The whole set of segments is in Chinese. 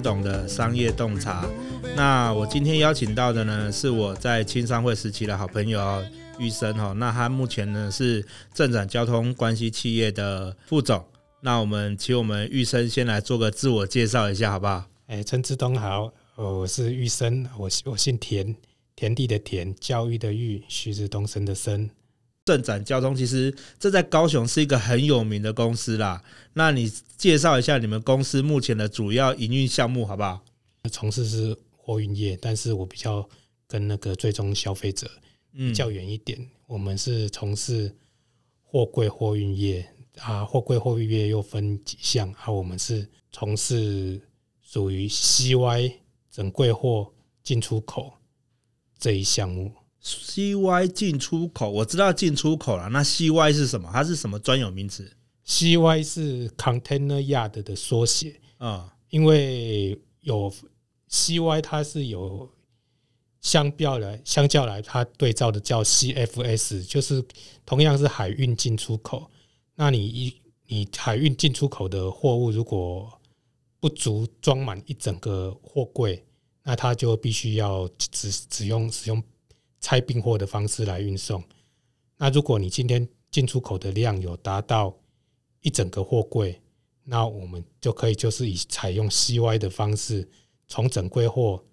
到陈执董的商业洞察。那我今天邀请到的呢，是我在青商会时期的好朋友玉生哈。那他目前呢是正展交通关系企业的副总。那我们请我们玉生先来做个自我介绍一下，好不好？哎，陈志东好，我是玉生，我我姓田，田地的田，教育的育，旭日东升的升。正展交通其实这在高雄是一个很有名的公司啦。那你介绍一下你们公司目前的主要营运项目，好不好？从事是。货运业，但是我比较跟那个最终消费者比较远一点。嗯、我们是从事货柜货运业啊，货柜货运业又分几项啊。我们是从事属于 CY 整柜货进出口这一项目。CY 进出口，我知道进出口了。那 CY 是什么？它是什么专有名词？CY 是 Container Yard 的缩写啊，因为有。CY 它是有相标来相较来，它对照的叫 CFS，就是同样是海运进出口。那你一你海运进出口的货物如果不足装满一整个货柜，那它就必须要只只用使用拆并货的方式来运送。那如果你今天进出口的量有达到一整个货柜，那我们就可以就是以采用 CY 的方式。从整柜货，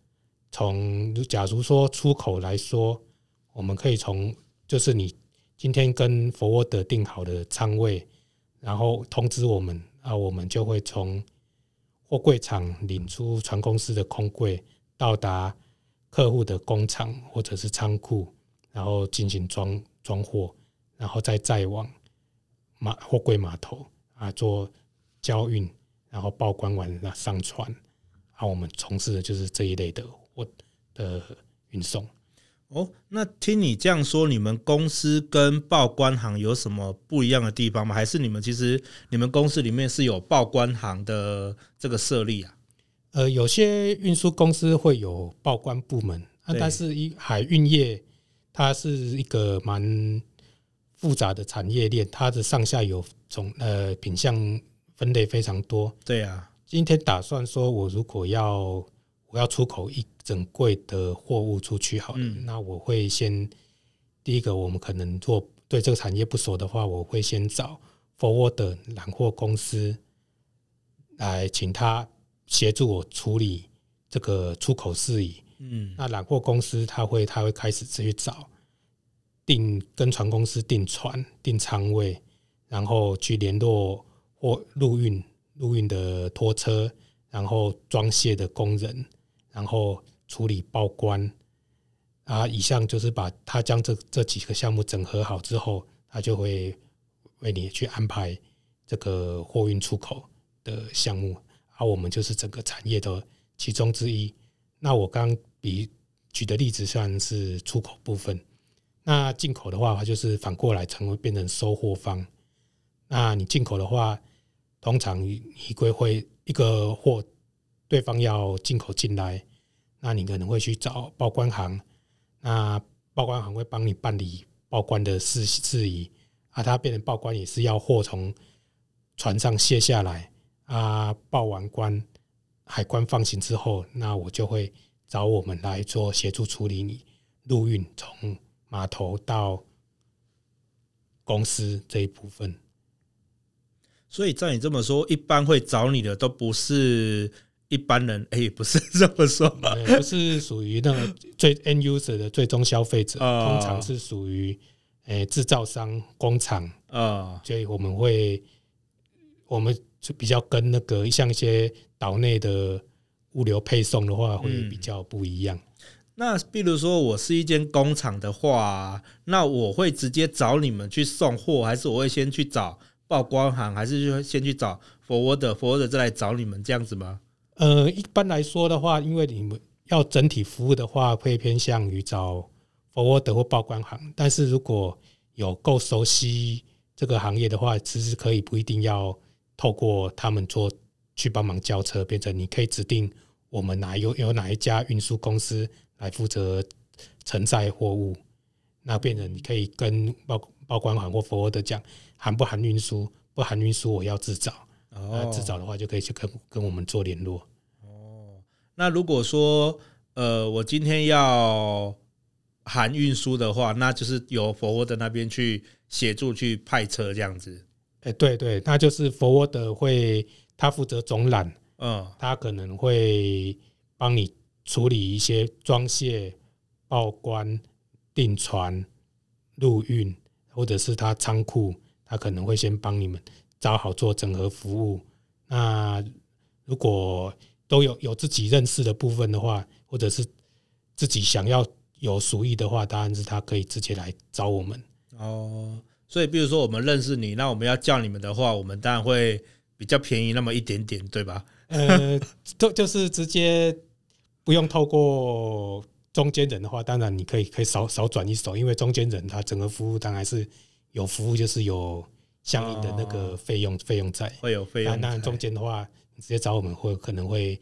从假如说出口来说，我们可以从就是你今天跟 Forward 订好的仓位，然后通知我们啊，我们就会从货柜厂领出船公司的空柜，到达客户的工厂或者是仓库，然后进行装装货，然后再载往码货柜码头啊做交运，然后报关完了上船。啊，我们从事的就是这一类的货的运送。哦，那听你这样说，你们公司跟报关行有什么不一样的地方吗？还是你们其实你们公司里面是有报关行的这个设立啊？呃，有些运输公司会有报关部门，啊，但是一海运业它是一个蛮复杂的产业链，它的上下游从呃品相分类非常多。对啊。今天打算说，我如果要我要出口一整柜的货物出去，好了，嗯、那我会先第一个，我们可能做对这个产业不熟的话，我会先找 forwarder 揽货公司来请他协助我处理这个出口事宜。嗯，那揽货公司他会他会开始去找订跟船公司订船、订仓位，然后去联络货陆运。陆运的拖车，然后装卸的工人，然后处理报关啊，以上就是把他将这这几个项目整合好之后，他就会为你去安排这个货运出口的项目，啊我们就是整个产业的其中之一。那我刚比举的例子算是出口部分，那进口的话，它就是反过来成为变成收货方。那你进口的话，通常一柜会一个货，对方要进口进来，那你可能会去找报关行，那报关行会帮你办理报关的事事宜，啊，他变成报关也是要货从船上卸下来，啊，报完关，海关放行之后，那我就会找我们来做协助处理你陆运从码头到公司这一部分。所以照你这么说，一般会找你的都不是一般人，哎、欸，不是这么说吧？不是属于那个最 end user 的最终消费者，通常是属于诶制造商、工厂啊。所以我们会，我们就比较跟那个像一些岛内的物流配送的话，会比较不一样。那比如说，我是一间工厂的话，那我会直接找你们去送货，还是我会先去找？报关行还是就先去找 forwarder，forwarder 再来找你们这样子吗？呃，一般来说的话，因为你们要整体服务的话，会偏向于找 forwarder 或报关行。但是如果有够熟悉这个行业的话，其实可以不一定要透过他们做去帮忙交车，变成你可以指定我们哪有有哪一家运输公司来负责承载货物，那变成你可以跟报报关行或 forwarder 讲含不含运输，不含运输我要自找。那自找的话就可以去跟跟我们做联络。哦，那如果说呃我今天要含运输的话，那就是由 forwarder 那边去协助去派车这样子。哎，对对，那就是 forwarder 会他负责总揽，嗯，他可能会帮你处理一些装卸、报关、订船、陆运，或者是他仓库，他可能会先帮你们。找好做整合服务。那如果都有有自己认识的部分的话，或者是自己想要有属意的话，当然是他可以直接来找我们。哦，所以比如说我们认识你，那我们要叫你们的话，我们当然会比较便宜那么一点点，对吧？呃，就就是直接不用透过中间人的话，当然你可以可以少少转一手，因为中间人他整个服务当然是有服务，就是有。相应的那个费用费、哦、用在会有费用，那中间的话，你直接找我们会可能会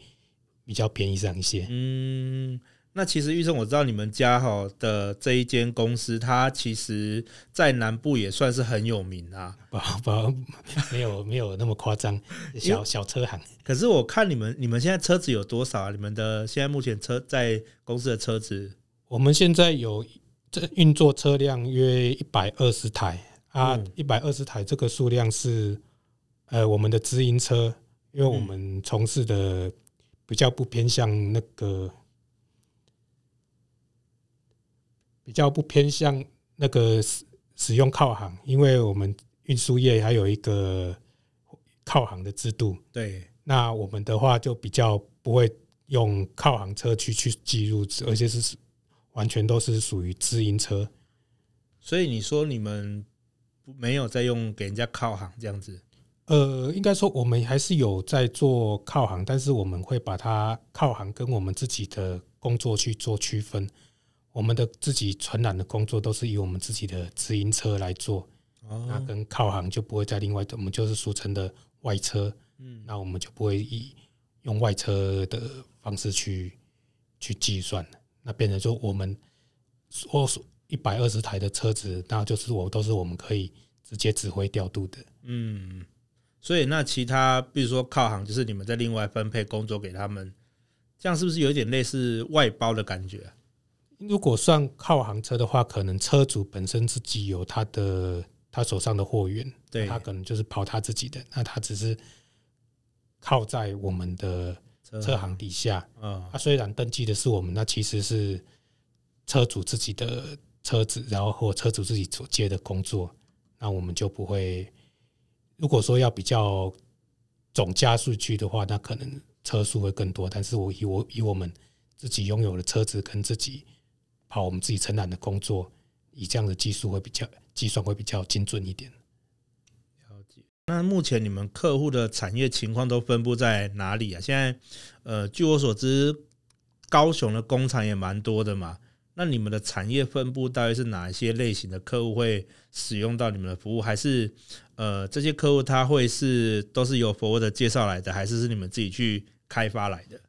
比较便宜上一些。嗯，那其实玉生，我知道你们家哈的这一间公司，它其实在南部也算是很有名啊。不不，没有没有那么夸张，小小车行。可是我看你们你们现在车子有多少啊？你们的现在目前车在公司的车子，我们现在有这运作车辆约一百二十台。啊，一百二十台这个数量是，呃，我们的直营车，因为我们从事的比较不偏向那个，比较不偏向那个使使用靠行，因为我们运输业还有一个靠行的制度。对，那我们的话就比较不会用靠行车去去记录，而且是完全都是属于自营车。所以你说你们。没有在用给人家靠行这样子，呃，应该说我们还是有在做靠行，但是我们会把它靠行跟我们自己的工作去做区分。我们的自己传染的工作都是以我们自己的直营车来做，那跟靠行就不会再另外，我们就是俗称的外车，嗯，那我们就不会以用外车的方式去去计算，那变成说我们所。一百二十台的车子，那就是我都是我们可以直接指挥调度的。嗯，所以那其他比如说靠行，就是你们在另外分配工作给他们，这样是不是有点类似外包的感觉？如果算靠行车的话，可能车主本身自己有他的他手上的货源，对，他可能就是跑他自己的，那他只是靠在我们的车行底下。嗯，他虽然登记的是我们，那其实是车主自己的。车子，然后或车主自己所接的工作，那我们就不会。如果说要比较总加数据的话，那可能车数会更多。但是我以我以我们自己拥有的车子跟自己好我们自己承揽的工作，以这样的技术会比较计算会比较精准一点。了解。那目前你们客户的产业情况都分布在哪里啊？现在呃，据我所知，高雄的工厂也蛮多的嘛。那你们的产业分布大概是哪一些类型的客户会使用到你们的服务？还是呃这些客户他会是都是由 Forward 介绍来的，还是是你们自己去开发来的？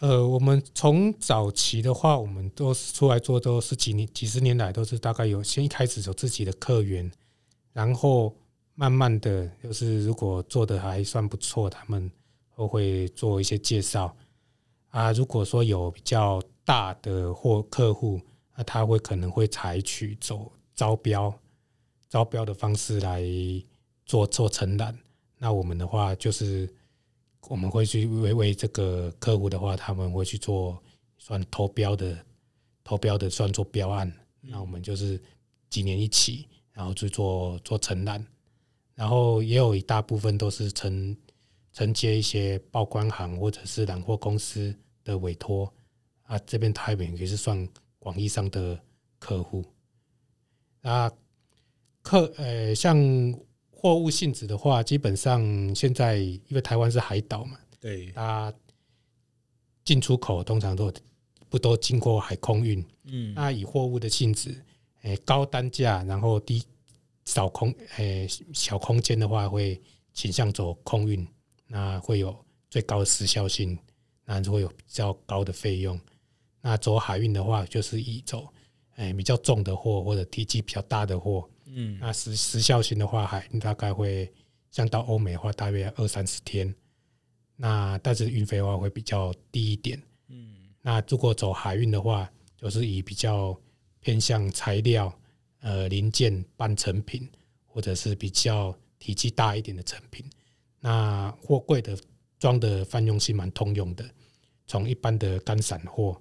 呃，我们从早期的话，我们都是出来做都是几年几十年来都是大概有先一开始有自己的客源，然后慢慢的就是如果做的还算不错，他们都会做一些介绍啊。如果说有比较。大的或客户，那他会可能会采取走招标、招标的方式来做做承揽。那我们的话就是，我们会去为为这个客户的话，他们会去做算投标的，投标的算做标案。那我们就是几年一起，然后去做做承揽，然后也有一大部分都是承承接一些报关行或者是揽货公司的委托。啊，这边台北也是算广义上的客户。啊，客呃，像货物性质的话，基本上现在因为台湾是海岛嘛，对，它，进出口通常都不都经过海空运，嗯，那以货物的性质，诶，高单价，然后低少空，诶，小空间的话，会倾向走空运，那会有最高的时效性，那就会有比较高的费用。那走海运的话，就是以走，诶，比较重的货或者体积比较大的货，嗯，那时时效性的话，海运大概会像到欧美的话，大约二三十天。那但是运费的话会比较低一点，嗯，那如果走海运的话，就是以比较偏向材料、呃零件、半成品，或者是比较体积大一点的成品。那货柜的装的泛用性蛮通用的，从一般的干散货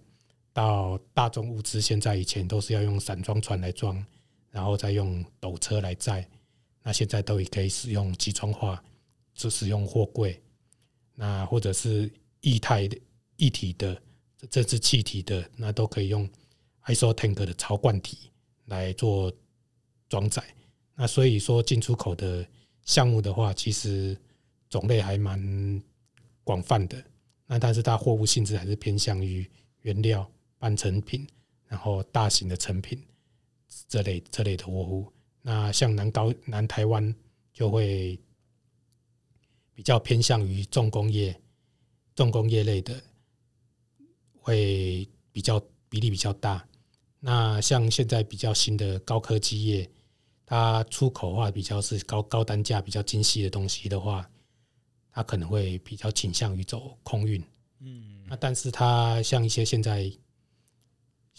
到大众物资，现在以前都是要用散装船来装，然后再用斗车来载，那现在都也可以使用集装化，就使用货柜。那或者是液态的、液体的，这是气体的，那都可以用 ISO tank 的槽罐体来做装载。那所以说进出口的项目的话，其实种类还蛮广泛的。那但是它货物性质还是偏向于原料、半成品，然后大型的成品这类这类的货物。那像南高南台湾就会。比较偏向于重工业、重工业类的，会比较比例比较大。那像现在比较新的高科技业，它出口的话比较是高高单价、比较精细的东西的话，它可能会比较倾向于走空运。嗯，那但是它像一些现在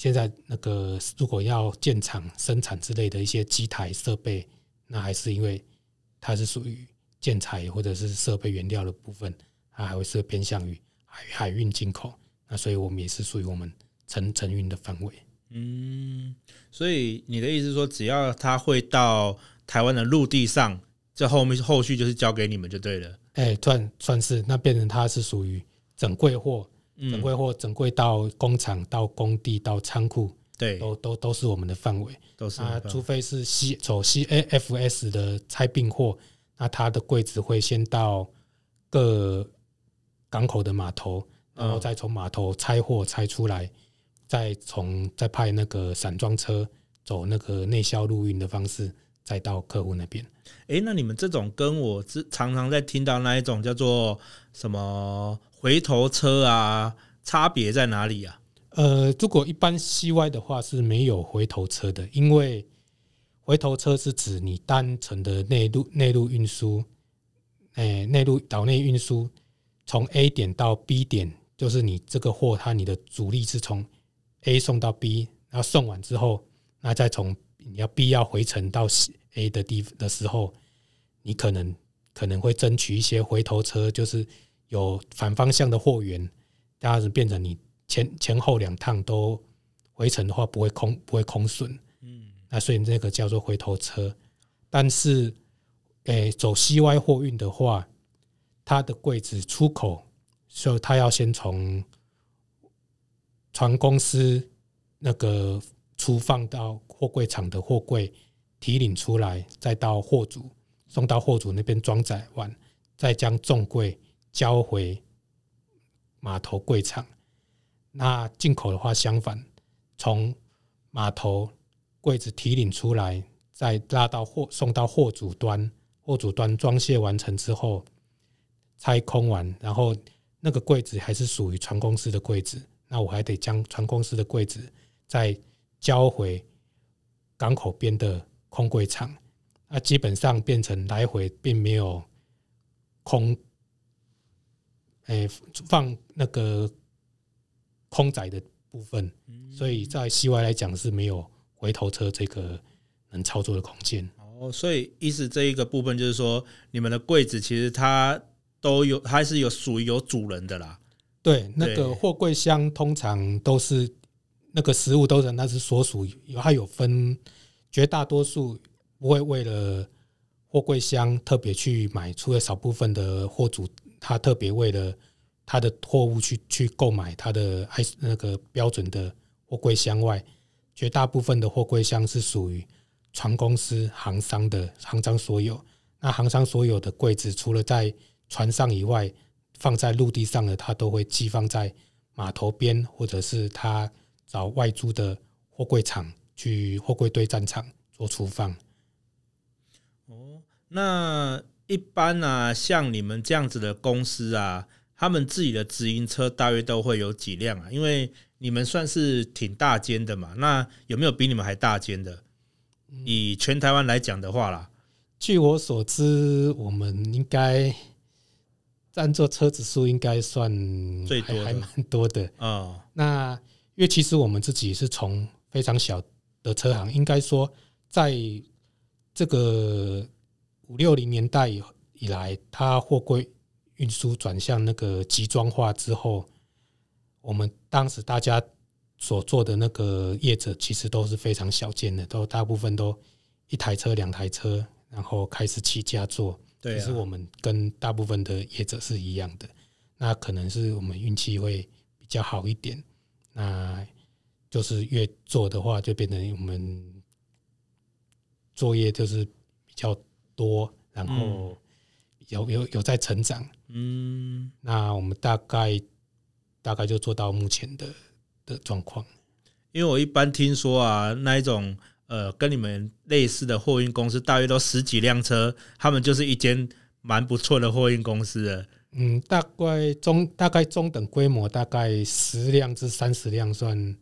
现在那个如果要建厂生产之类的一些机台设备，那还是因为它是属于。建材或者是设备原料的部分，它还会是偏向于海海运进口，那所以我们也是属于我们承承运的范围。嗯，所以你的意思是说，只要它会到台湾的陆地上，这后面后续就是交给你们就对了。哎、欸，算算是那变成它是属于整柜货，整柜或整柜到工厂、到工地、到仓库，对，都都都是我们的范围。都是啊，除非是 C 走 CAFS 的拆并货。那它的柜子会先到各港口的码头，然后再从码头拆货拆出来，再从再派那个散装车走那个内销陆运的方式，再到客户那边。诶，那你们这种跟我常常在听到那一种叫做什么回头车啊，差别在哪里啊？呃，如果一般 CY 的话是没有回头车的，因为。回头车是指你单程的内陆内陆运输，诶，内陆岛内运输，从 A 点到 B 点，就是你这个货，它你的主力是从 A 送到 B，然后送完之后，那再从你要 B 要回程到 A 的地的时候，你可能可能会争取一些回头车，就是有反方向的货源，这样子变成你前前后两趟都回程的话，不会空不会空损。嗯那所以那个叫做回头车，但是，诶、欸，走西外货运的话，它的柜子出口，所以它要先从船公司那个出放到货柜厂的货柜提领出来，再到货主送到货主那边装载完，再将重柜交回码头柜场。那进口的话，相反，从码头。柜子提领出来，再拉到货送到货主端，货主端装卸完成之后，拆空完，然后那个柜子还是属于船公司的柜子，那我还得将船公司的柜子再交回港口边的空柜场，那基本上变成来回并没有空，哎，放那个空载的部分，所以在 CY 来讲是没有。回头车这个能操作的空间哦，所以意思这一个部分就是说，你们的柜子其实它都有，还是有属于有主人的啦。对，那个货柜箱通常都是那个食物都是那是所属有，它有分，绝大多数不会为了货柜箱特别去买，除了少部分的货主，他特别为了他的货物去去购买他的还是那个标准的货柜箱外。绝大部分的货柜箱是属于船公司航商的航商所有。那航商所有的柜子，除了在船上以外，放在陆地上的，他都会寄放在码头边，或者是他找外租的货柜厂去货柜堆站场做储放。哦，那一般啊，像你们这样子的公司啊，他们自己的直营车大约都会有几辆啊？因为你们算是挺大间的嘛，那有没有比你们还大间的？以全台湾来讲的话啦，据我所知，我们应该占座车子数应该算最多，还蛮多的啊、哦。那因为其实我们自己是从非常小的车行，应该说在这个五六零年代以以来，它货柜。运输转向那个集装化之后，我们当时大家所做的那个业者其实都是非常小件的，都大部分都一台车、两台车，然后开始起家做。对，其实我们跟大部分的业者是一样的。那可能是我们运气会比较好一点。那就是越做的话，就变成我们作业就是比较多，然后有有有在成长。嗯，那我们大概大概就做到目前的的状况。因为我一般听说啊，那一种呃跟你们类似的货运公司，大约都十几辆车，他们就是一间蛮不错的货运公司了。嗯，大概中大概中等规模，大概十辆至三十辆算，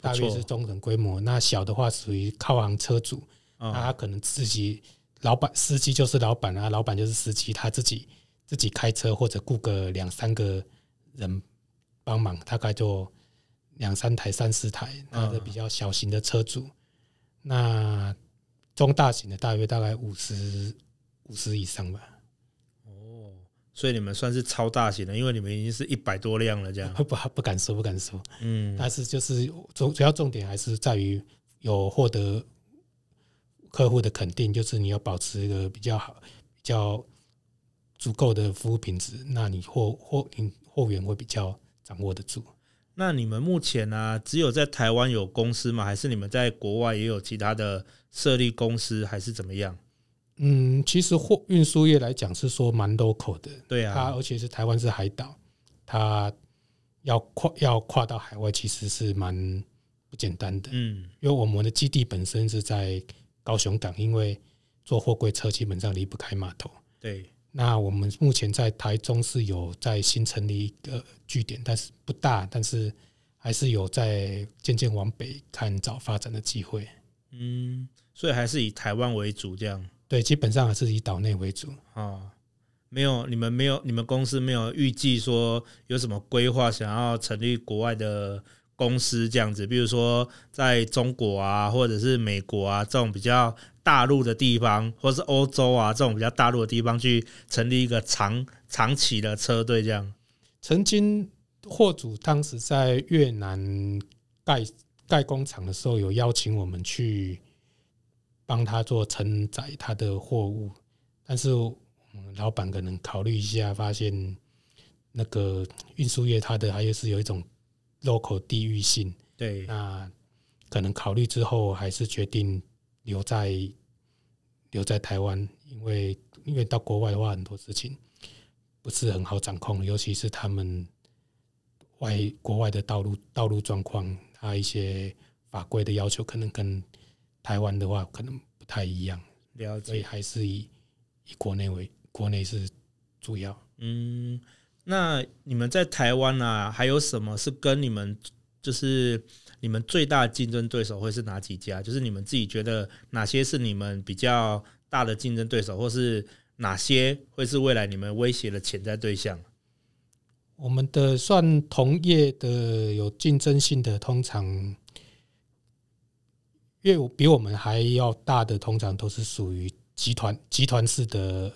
大约是中等规模。那小的话属于靠行车主，那他可能自己老板司机就是老板啊，老板就是司机，他自己。自己开车或者雇个两三个人帮忙，大概就两三台、三四台，那个比较小型的车主。那中大型的大约大概五十五十以上吧。哦，所以你们算是超大型的，因为你们已经是一百多辆了，这样。不不敢说，不敢说。嗯，但是就是主主要重点还是在于有获得客户的肯定，就是你要保持一个比较好、比较。足够的服务品质，那你货货你货源会比较掌握得住。那你们目前呢、啊，只有在台湾有公司吗？还是你们在国外也有其他的设立公司，还是怎么样？嗯，其实货运输业来讲是说蛮 local 的，对啊，它而且是台湾是海岛，它要跨要跨到海外，其实是蛮不简单的。嗯，因为我们的基地本身是在高雄港，因为做货柜车基本上离不开码头。对。那我们目前在台中是有在新成立一个据点，但是不大，但是还是有在渐渐往北看找发展的机会。嗯，所以还是以台湾为主，这样。对，基本上还是以岛内为主。啊，没有，你们没有，你们公司没有预计说有什么规划，想要成立国外的公司这样子，比如说在中国啊，或者是美国啊这种比较。大陆的地方，或是欧洲啊，这种比较大陆的地方，去成立一个长长期的车队，这样。曾经货主当时在越南盖盖工厂的时候，有邀请我们去帮他做承载他的货物，但是我们老板可能考虑一下，发现那个运输业它的还是有一种 local 地域性，对，那可能考虑之后还是决定。留在留在台湾，因为因为到国外的话，很多事情不是很好掌控，尤其是他们外国外的道路道路状况，他一些法规的要求，可能跟台湾的话可能不太一样。了解，所以还是以以国内为国内是主要。嗯，那你们在台湾啊，还有什么是跟你们就是？你们最大竞争对手会是哪几家？就是你们自己觉得哪些是你们比较大的竞争对手，或是哪些会是未来你们威胁的潜在对象？我们的算同业的有竞争性的，通常因为比我们还要大的，通常都是属于集团集团式的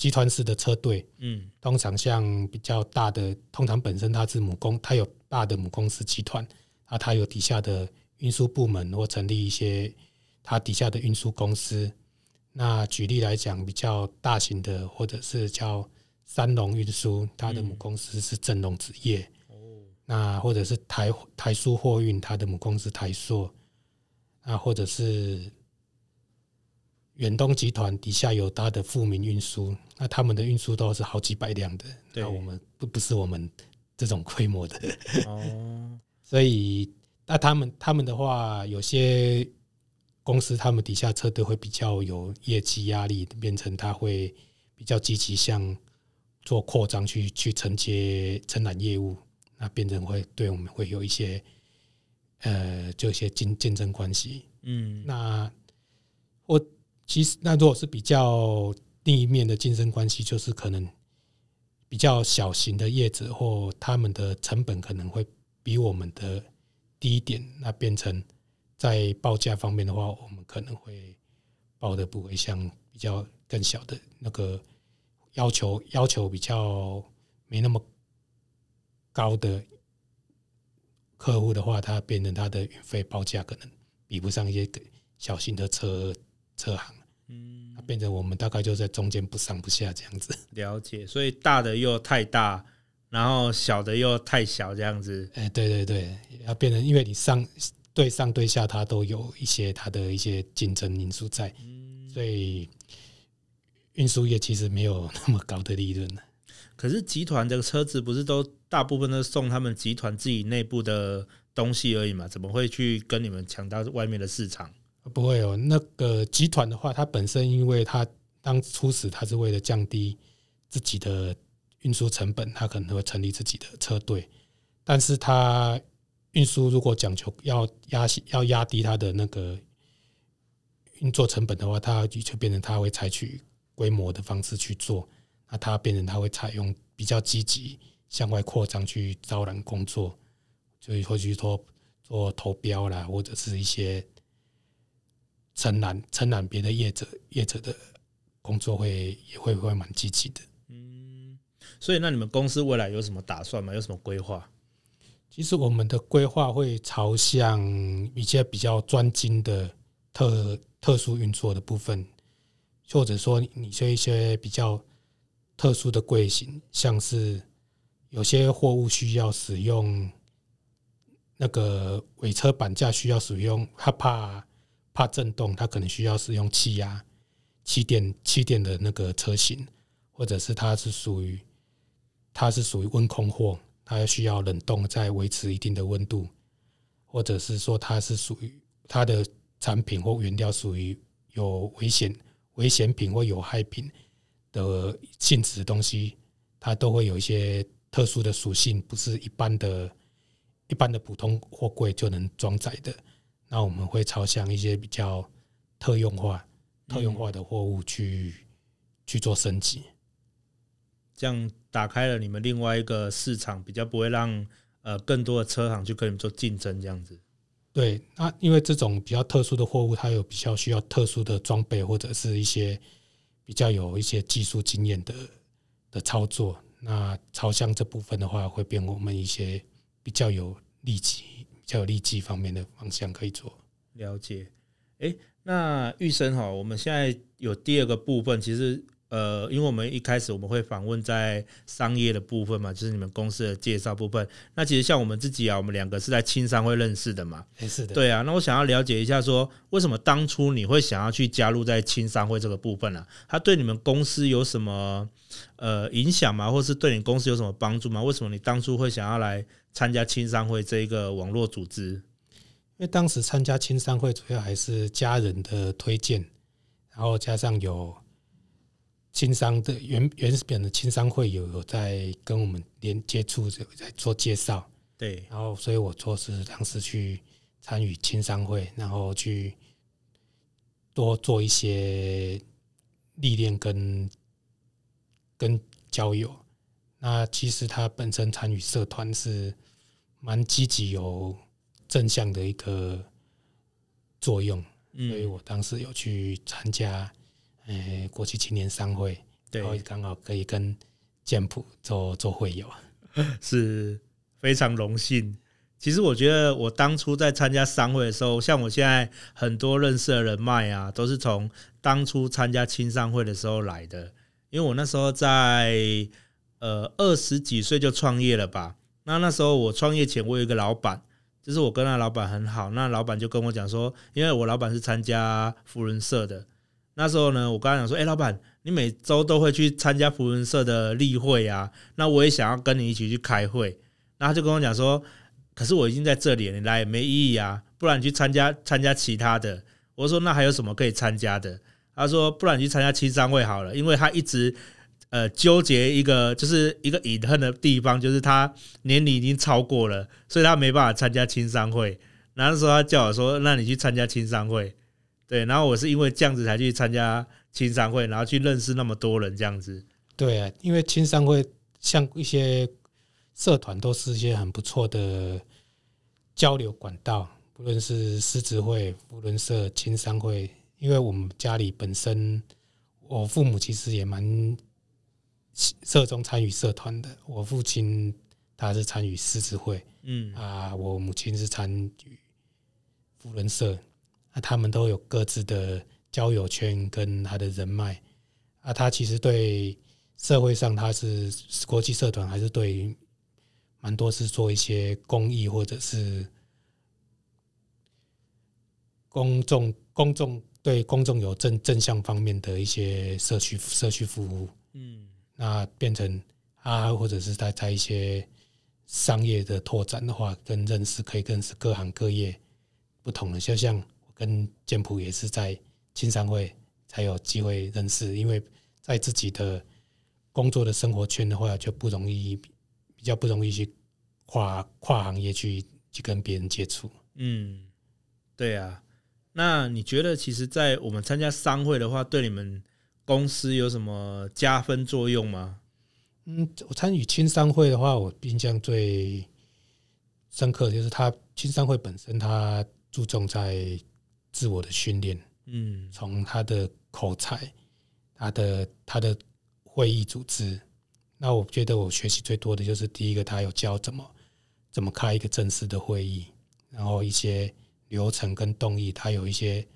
集团式的车队。嗯，通常像比较大的，通常本身它是母公，它有大的母公司集团。啊，它有底下的运输部门，或成立一些它底下的运输公司。那举例来讲，比较大型的，或者是叫三龙运输，它的母公司是正隆纸业。哦、嗯，那或者是台台塑货运，它的母公司台塑。那或者是远东集团底下有它的富民运输，那他们的运输都是好几百辆的。那我们不不是我们这种规模的哦。所以那他们他们的话，有些公司他们底下车队会比较有业绩压力，变成他会比较积极向做扩张去去承接承揽业务，那变成会对我们会有一些呃，就一些竞竞争关系。嗯，那我其实那如果是比较另一面的竞争关系，就是可能比较小型的业者或他们的成本可能会比我们的低一点，那变成在报价方面的话，我们可能会报的不会像比较更小的那个要求要求比较没那么高的客户的话，他变成他的运费报价可能。比不上一些小型的车车行，嗯，它变成我们大概就在中间不上不下这样子。了解，所以大的又太大，然后小的又太小这样子。哎，对对对，要变成因为你上对上对下，它都有一些它的一些竞争因素在，所以运输业其实没有那么高的利润。可是集团的车子不是都大部分都送他们集团自己内部的？东西而已嘛，怎么会去跟你们抢到外面的市场？不会哦，那个集团的话，它本身因为它当初始它是为了降低自己的运输成本，它可能会成立自己的车队。但是它运输如果讲求要压要压低它的那个运作成本的话，它就变成它会采取规模的方式去做。那它变成它会采用比较积极向外扩张去招揽工作。所以会去做做投标啦，或者是一些承揽承揽别的业者业者的工作会，会也会会蛮积极的。嗯，所以那你们公司未来有什么打算吗？有什么规划？其实我们的规划会朝向一些比较专精的特特殊运作的部分，或者说你说一些比较特殊的柜型，像是有些货物需要使用。那个尾车板架需要使用，它怕怕震动，它可能需要使用气压、气垫、气垫的那个车型，或者是它是属于它是属于温控货，它需要冷冻再维持一定的温度，或者是说它是属于它的产品或原料属于有危险危险品或有害品的性质的东西，它都会有一些特殊的属性，不是一般的。一般的普通货柜就能装载的，那我们会朝向一些比较特用化、特用化的货物去去做升级，这样打开了你们另外一个市场，比较不会让呃更多的车行去跟你们做竞争，这样子。对，那因为这种比较特殊的货物，它有比较需要特殊的装备，或者是一些比较有一些技术经验的的操作，那朝向这部分的话，会变我们一些。比较有利基，比较有利基方面的方向可以做。了解，哎、欸，那玉生哈，我们现在有第二个部分，其实呃，因为我们一开始我们会访问在商业的部分嘛，就是你们公司的介绍部分。那其实像我们自己啊，我们两个是在青商会认识的嘛，是的，对啊。那我想要了解一下，说为什么当初你会想要去加入在青商会这个部分呢、啊？它对你们公司有什么呃影响吗？或是对你公司有什么帮助吗？为什么你当初会想要来？参加青商会这一个网络组织，因为当时参加青商会主要还是家人的推荐，然后加上有青商的原原本的青商会有有在跟我们连接触，在做介绍，对，然后所以我做是当时去参与青商会，然后去多做一些历练跟跟交友。那其实他本身参与社团是蛮积极、有正向的一个作用，所以我当时有去参加，呃，国际青年商会，然后刚好可以跟健普做做会友，是非常荣幸。其实我觉得我当初在参加商会的时候，像我现在很多认识的人脉啊，都是从当初参加青商会的时候来的，因为我那时候在。呃，二十几岁就创业了吧？那那时候我创业前，我有一个老板，就是我跟那老板很好。那老板就跟我讲说，因为我老板是参加扶轮社的。那时候呢，我跟他讲说，哎，老板，你每周都会去参加扶轮社的例会啊，那我也想要跟你一起去开会。然后他就跟我讲说，可是我已经在这里，你来也没意义啊，不然你去参加参加其他的。我说那还有什么可以参加的？他说不然你去参加七商会好了，因为他一直呃纠结一个就是一个隐恨的地方，就是他年龄已经超过了，所以他没办法参加青商会。然后说他叫我说，那你去参加青商会，对，然后我是因为这样子才去参加青商会，然后去认识那么多人这样子。对啊，因为青商会像一些社团都是一些很不错的交流管道。不论是狮子会、扶轮社、青商会，因为我们家里本身，我父母其实也蛮热衷参与社团的。我父亲他是参与狮子会，嗯啊，我母亲是参与扶轮社，啊，他们都有各自的交友圈跟他的人脉，啊，他其实对社会上他是国际社团，还是对蛮多是做一些公益或者是。公众公众对公众有正正向方面的一些社区社区服务，嗯，那变成啊，或者是在在一些商业的拓展的话，跟认识可以认识各行各业不同的，就像我跟建普也是在青商会才有机会认识，因为在自己的工作的生活圈的话，就不容易比较不容易去跨跨行业去去跟别人接触，嗯，对啊。那你觉得，其实，在我们参加商会的话，对你们公司有什么加分作用吗？嗯，我参与青商会的话，我印象最深刻的就是他青商会本身，他注重在自我的训练。嗯，从他的口才，他的他的会议组织，那我觉得我学习最多的就是第一个，他有教怎么怎么开一个正式的会议，然后一些。流程跟动议，他有一些，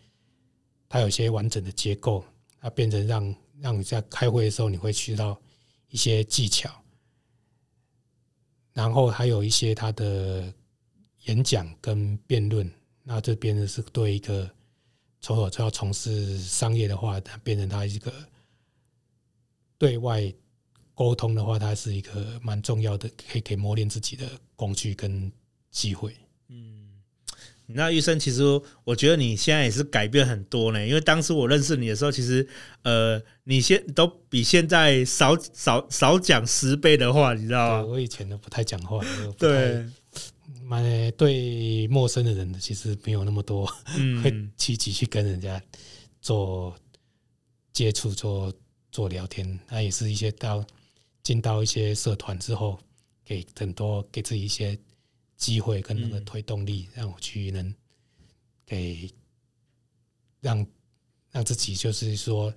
他有一些完整的结构，它变成让让你在开会的时候，你会学到一些技巧，然后还有一些它的演讲跟辩论，那这变成是对一个从我就要从事商业的话，它变成它一个对外沟通的话，它是一个蛮重要的，可以可以磨练自己的工具跟机会。嗯。那玉生，其实我觉得你现在也是改变很多呢。因为当时我认识你的时候，其实呃，你现都比现在少少少讲十倍的话，你知道吗？我以前都不太讲话，对，蛮对陌生的人其实没有那么多会积极去跟人家做接触、做做聊天。那也是一些到进到一些社团之后，给很多给自己一些。机会跟那个推动力，让我去能给让让自己，就是说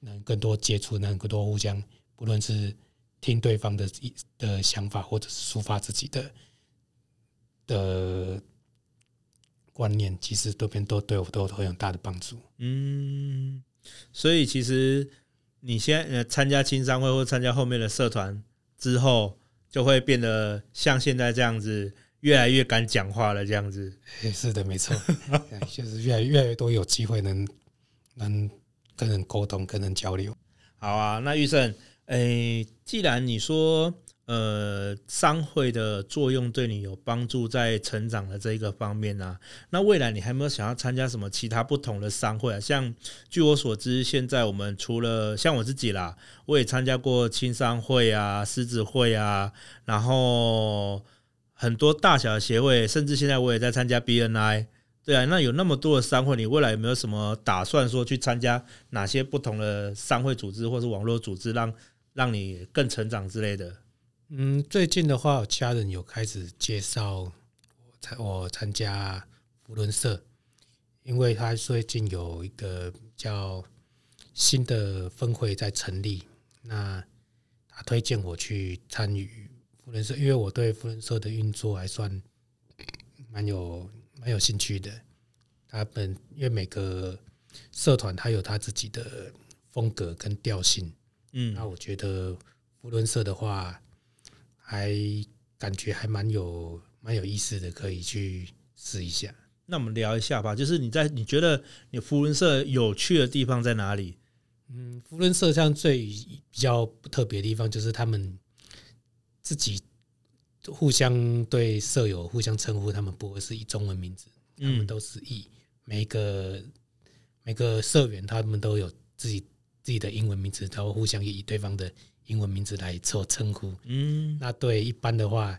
能更多接触，能更多互相，不论是听对方的的想法，或者是抒发自己的的观念，其实这边都对我都有很大的帮助。嗯，所以其实你现在参加青商会或参加后面的社团之后，就会变得像现在这样子。越来越敢讲话了，这样子。是的，没错，就是越来越来越多有机会能能跟人沟通、跟人交流。好啊，那玉胜，诶，既然你说呃商会的作用对你有帮助，在成长的这一个方面呢、啊，那未来你还没有想要参加什么其他不同的商会啊？像据我所知，现在我们除了像我自己啦，我也参加过青商会啊、狮子会啊，然后。很多大小的协会，甚至现在我也在参加 BNI，对啊，那有那么多的商会，你未来有没有什么打算说去参加哪些不同的商会组织或是网络组织，让让你更成长之类的？嗯，最近的话，我家人有开始介绍我参我参加福伦社，因为他最近有一个叫新的分会在成立，那他推荐我去参与。扶轮社，因为我对福伦社的运作还算蛮有蛮有兴趣的。他们因为每个社团它有他自己的风格跟调性，嗯，那我觉得福伦社的话，还感觉还蛮有蛮有意思的，可以去试一下。那我们聊一下吧，就是你在你觉得你福伦社有趣的地方在哪里？嗯，福伦社像最比较特别的地方就是他们。自己互相对舍友互相称呼，他们不会是以中文名字，他们都是以每个每个社员，他们都有自己自己的英文名字，他会互相以对方的英文名字来做称呼。嗯，那对一般的话，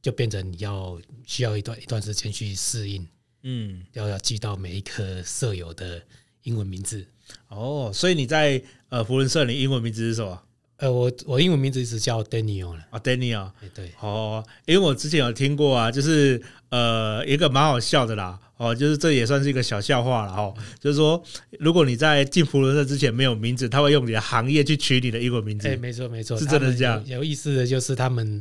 就变成你要需要一段一段时间去适应。嗯，要要记到每一个舍友的英文名字。哦，所以你在呃福伦社，你英文名字是什么？呃，我我英文名字一直叫 Daniel 了啊，Daniel，对，哦，因为我之前有听过啊，就是呃一个蛮好笑的啦，哦，就是这也算是一个小笑话了哦，就是说如果你在进福伦社之前没有名字，他会用你的行业去取你的英文名字，哎，没错没错，是真的是这样。有意思的就是他们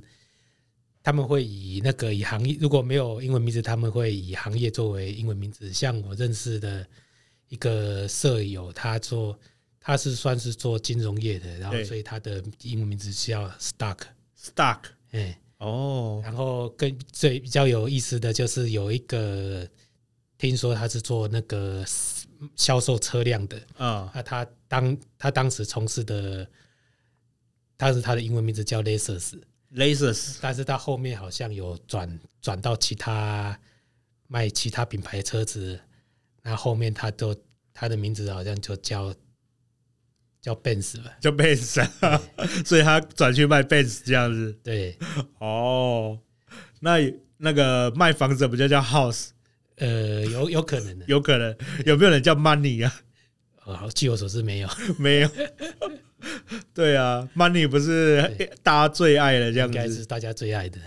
他们会以那个以行业如果没有英文名字，他们会以行业作为英文名字，像我认识的一个舍友，他做。他是算是做金融业的，然后所以他的英文名字叫 Stark。Stark，哎，哦，然后跟最比较有意思的就是有一个，听说他是做那个销售车辆的。啊，那他当他当时从事的，当时他的英文名字叫 Lexus，Lexus，但是他后面好像有转转到其他卖其他品牌的车子，那后面他都他的名字好像就叫。叫 Benz 吧，叫 Benz，所以他转去卖 Benz 这样子。对，哦，那那个卖房子不就叫 House？呃，有有可能的，有可能有没有人叫 Money 啊？哦，据我所知没有，没有。对啊，Money 不是大家最爱的这样子，应该是大家最爱的。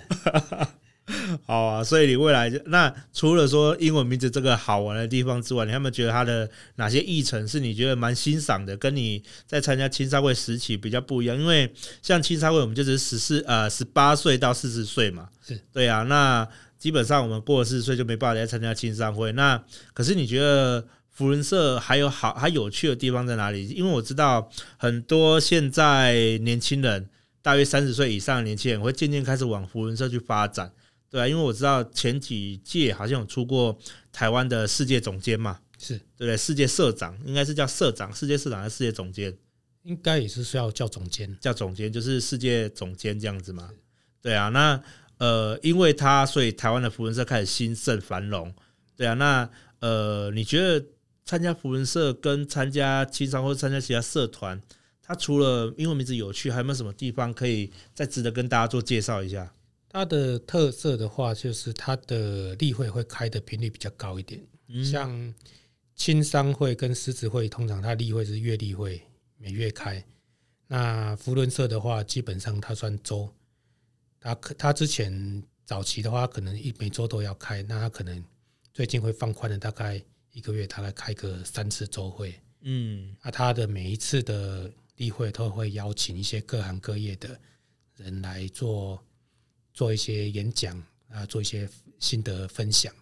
好啊，所以你未来就那除了说英文名字这个好玩的地方之外，你有没有觉得它的哪些议程是你觉得蛮欣赏的？跟你在参加青商会时期比较不一样？因为像青商会，我们就是十四呃十八岁到四十岁嘛，是对啊。那基本上我们过了四十岁就没办法再参加青商会。那可是你觉得扶轮社还有好还有趣的地方在哪里？因为我知道很多现在年轻人，大约三十岁以上的年轻人会渐渐开始往扶轮社去发展。对啊，因为我知道前几届好像有出过台湾的世界总监嘛，是对不对？世界社长应该是叫社长，世界社长还是世界总监？应该也是需要叫总监，叫总监就是世界总监这样子嘛。对啊，那呃，因为他所以台湾的福文社开始兴盛繁荣。对啊，那呃，你觉得参加福文社跟参加青商或者参加其他社团，它除了英文名字有趣，还有没有什么地方可以再值得跟大家做介绍一下？它的特色的话，就是它的例会会开的频率比较高一点。像青商会跟狮子会，通常它例会是月例会，每月开。那福伦社的话，基本上它算周。它可它之前早期的话，可能一每周都要开。那它可能最近会放宽了，大概一个月大概开个三次周会。嗯，那它的每一次的例会都会邀请一些各行各业的人来做。做一些演讲啊，做一些心得分享，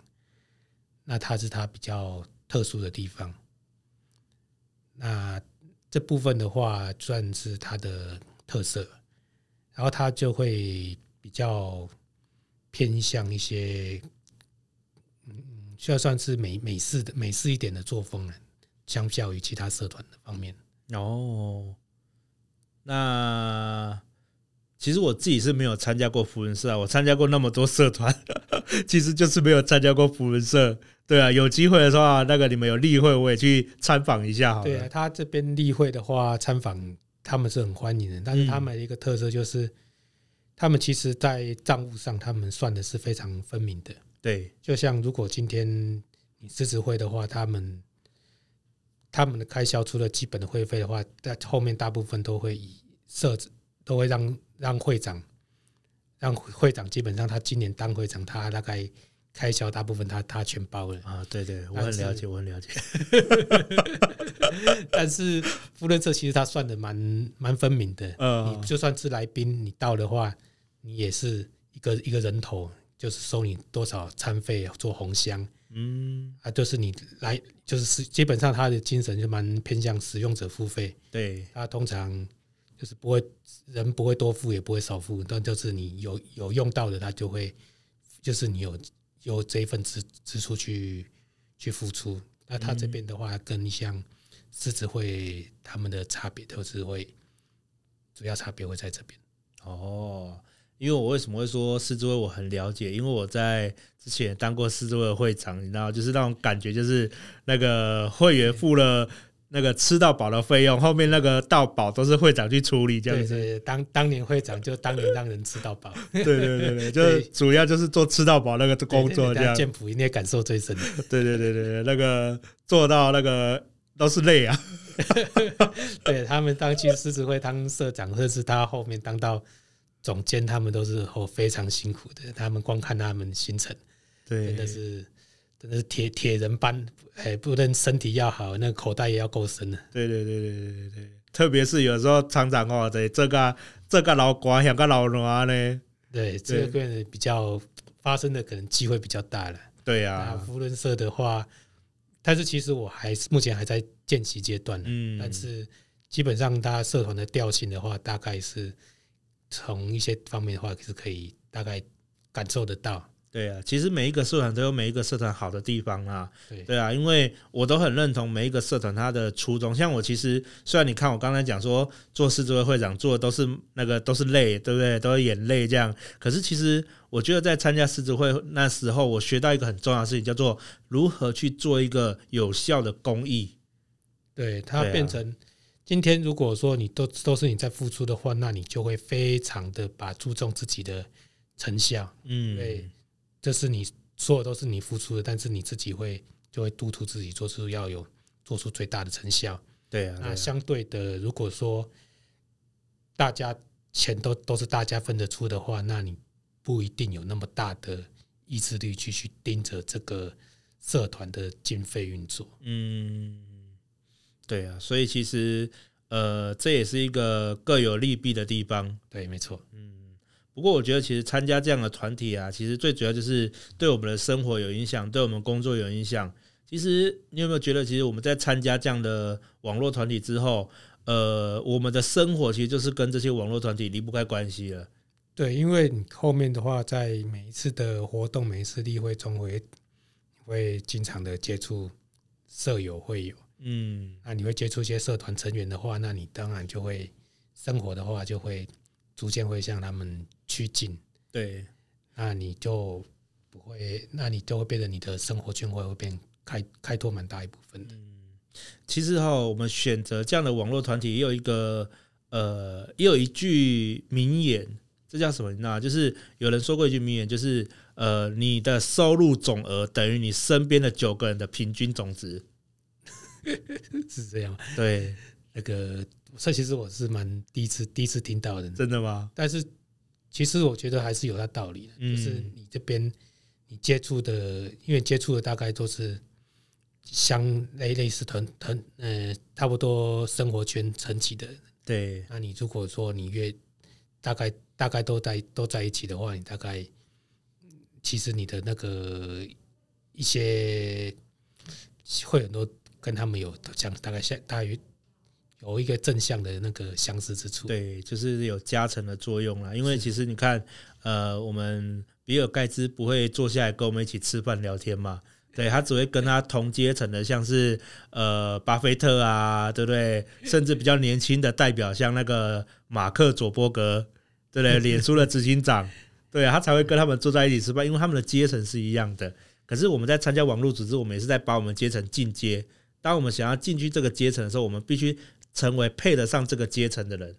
那它是它比较特殊的地方。那这部分的话，算是它的特色，然后它就会比较偏向一些，嗯，需要算是美美式的美式一点的作风了，相较于其他社团的方面。哦，那。其实我自己是没有参加过扶轮社啊，我参加过那么多社团，其实就是没有参加过扶轮社。对啊，有机会的时候啊，那个你们有例会，我也去参访一下好。对啊，他这边例会的话，参访他们是很欢迎的，但是他们的一个特色就是，嗯、他们其实在账务上，他们算的是非常分明的。对，就像如果今天你狮子会的话，他们他们的开销除了基本的会费的话，在后面大部分都会以设置，都会让。让会长，让会长基本上他今年当会长，他大概开销大部分他他全包了啊。对对，我很了解，我很了解。但是富润社其实他算的蛮蛮分明的。嗯，你就算是来宾，你到的话，你也是一个一个人头，就是收你多少餐费做红箱。嗯，啊，就是你来，就是基本上他的精神就蛮偏向使用者付费。对，他通常。就是不会，人不会多付，也不会少付，但就是你有有用到的，他就会，就是你有有这一份支支出去去付出。那他这边的话，跟像狮子会他们的差别都是会，主要差别会在这边。哦，因为我为什么会说狮子会我很了解，因为我在之前当过狮子会的会长，你知道，就是那种感觉，就是那个会员付了那个吃到饱的费用，后面那个到饱都是会长去处理，这样子。对，对对，当当年会长就当年让人吃到饱。对对对对，就是主要就是做吃到饱那个工作这样。建普应该感受最深的。对对对对对，那个做到那个都是累啊。对他们当去狮子会当社长，或者是他后面当到。总监他们都是哦非常辛苦的，他们光看他们行程，对，真的是真的是铁铁人般，哎，不但身体要好，那口袋也要够深的。对对对对对对对，特别是有时候厂长哦，对这个这个老官像个老卵呢，对，这个比较发生的可能机会比较大了。对呀，福伦社的话，但是其实我还是目前还在见习阶段，嗯，但是基本上大家社团的调性的话，大概是。从一些方面的话，是可以大概感受得到。对啊，其实每一个社团都有每一个社团好的地方啊。对，对啊，因为我都很认同每一个社团它的初衷。像我其实，虽然你看我刚才讲说做狮子会会长做的都是那个都是泪，对不对？都是眼泪这样。可是其实我觉得在参加狮子会那时候，我学到一个很重要的事情，叫做如何去做一个有效的公益。对，它变成。今天如果说你都都是你在付出的话，那你就会非常的把注重自己的成效，嗯，对，这是你所有都是你付出的，但是你自己会就会督促自己做出要有做出最大的成效，对啊。那相对的，如果说大家钱都都是大家分得出的话，那你不一定有那么大的意志力去去盯着这个社团的经费运作，嗯。对啊，所以其实呃，这也是一个各有利弊的地方。对，没错。嗯，不过我觉得其实参加这样的团体啊，其实最主要就是对我们的生活有影响，对我们工作有影响。其实你有没有觉得，其实我们在参加这样的网络团体之后，呃，我们的生活其实就是跟这些网络团体离不开关系了。对，因为你后面的话，在每一次的活动、每一次例会中会会经常的接触舍友会友。嗯，那你会接触一些社团成员的话，那你当然就会生活的话就会逐渐会向他们趋近。对，那你就不会，那你就会变得你的生活圈会会变开开拓蛮大一部分的。嗯，其实哈，我们选择这样的网络团体，也有一个呃，也有一句名言，这叫什么？你知道吗？就是有人说过一句名言，就是呃，你的收入总额等于你身边的九个人的平均总值。是这样，对，那个，这其实我是蛮第一次第一次听到的，真的吗？但是其实我觉得还是有它道理的，嗯、就是你这边你接触的，因为接触的大概都是相类类似同同，呃，差不多生活圈层级的，对。那你如果说你越大概大概都在都在一起的话，你大概其实你的那个一些会很多。跟他们有像大概相大约有一个正向的那个相似之处，对，就是有加成的作用啦。因为其实你看，呃，我们比尔盖茨不会坐下来跟我们一起吃饭聊天嘛？对，他只会跟他同阶层的，像是呃巴菲特啊，对不对？甚至比较年轻的代表，像那个马克佐伯格，对不对？脸书的执行长，对啊，他才会跟他们坐在一起吃饭，因为他们的阶层是一样的。可是我们在参加网络组织，我们也是在把我们阶层进阶。当我们想要进去这个阶层的时候，我们必须成为配得上这个阶层的人。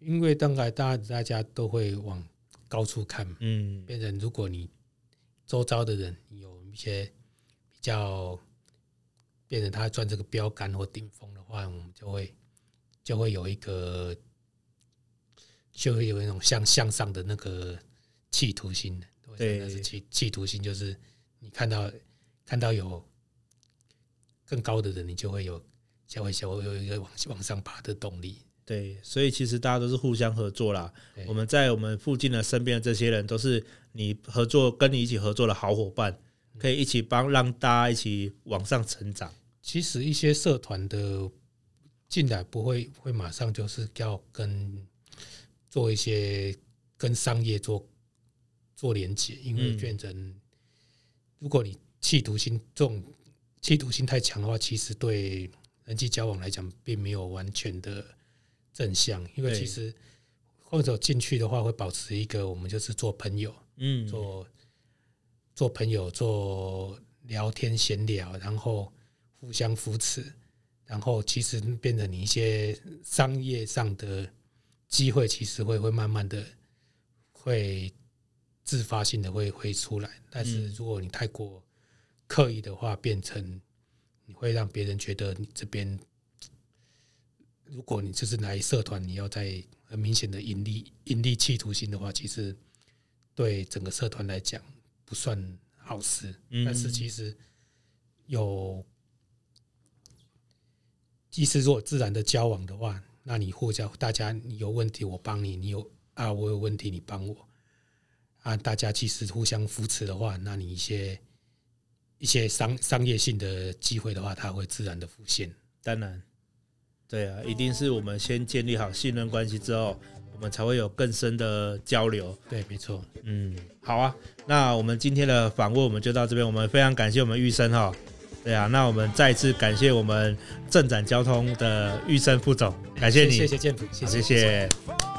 因为当然，大大家都会往高处看，嗯，变成如果你周遭的人有一些比较变成他赚这个标杆或顶峰的话，我们就会就会有一个就会有一种向向上的那个企图心。对，是企企图心，就是你看到看到有。更高的人，你就会有，就会就会有一个往往上爬的动力。对，所以其实大家都是互相合作啦。我们在我们附近的身边的这些人，都是你合作跟你一起合作的好伙伴，可以一起帮让大家一起往上成长。其实一些社团的进来不会会马上就是要跟做一些跟商业做做连接，因为变成如果你企图心重。企图心太强的话，其实对人际交往来讲，并没有完全的正向。因为其实或者进去的话，会保持一个我们就是做朋友，嗯，做做朋友，做聊天闲聊，然后互相扶持，然后其实变成你一些商业上的机会，其实会会慢慢的会自发性的会会出来。但是如果你太过刻意的话，变成你会让别人觉得你这边。如果你就是来社团，你要在很明显的盈利、盈利企图心的话，其实对整个社团来讲不算好事。但是其实有，其实如果自然的交往的话，那你互相大家，你有问题我帮你，你有啊我有问题你帮我啊，大家其实互相扶持的话，那你一些一些商商业性的机会的话，它会自然的浮现。当然。对啊，一定是我们先建立好信任关系之后，我们才会有更深的交流。对，没错。嗯，好啊，那我们今天的访问我们就到这边，我们非常感谢我们玉生哈。对啊，那我们再次感谢我们正展交通的玉生副总，感谢你，谢谢建普，谢谢。谢谢。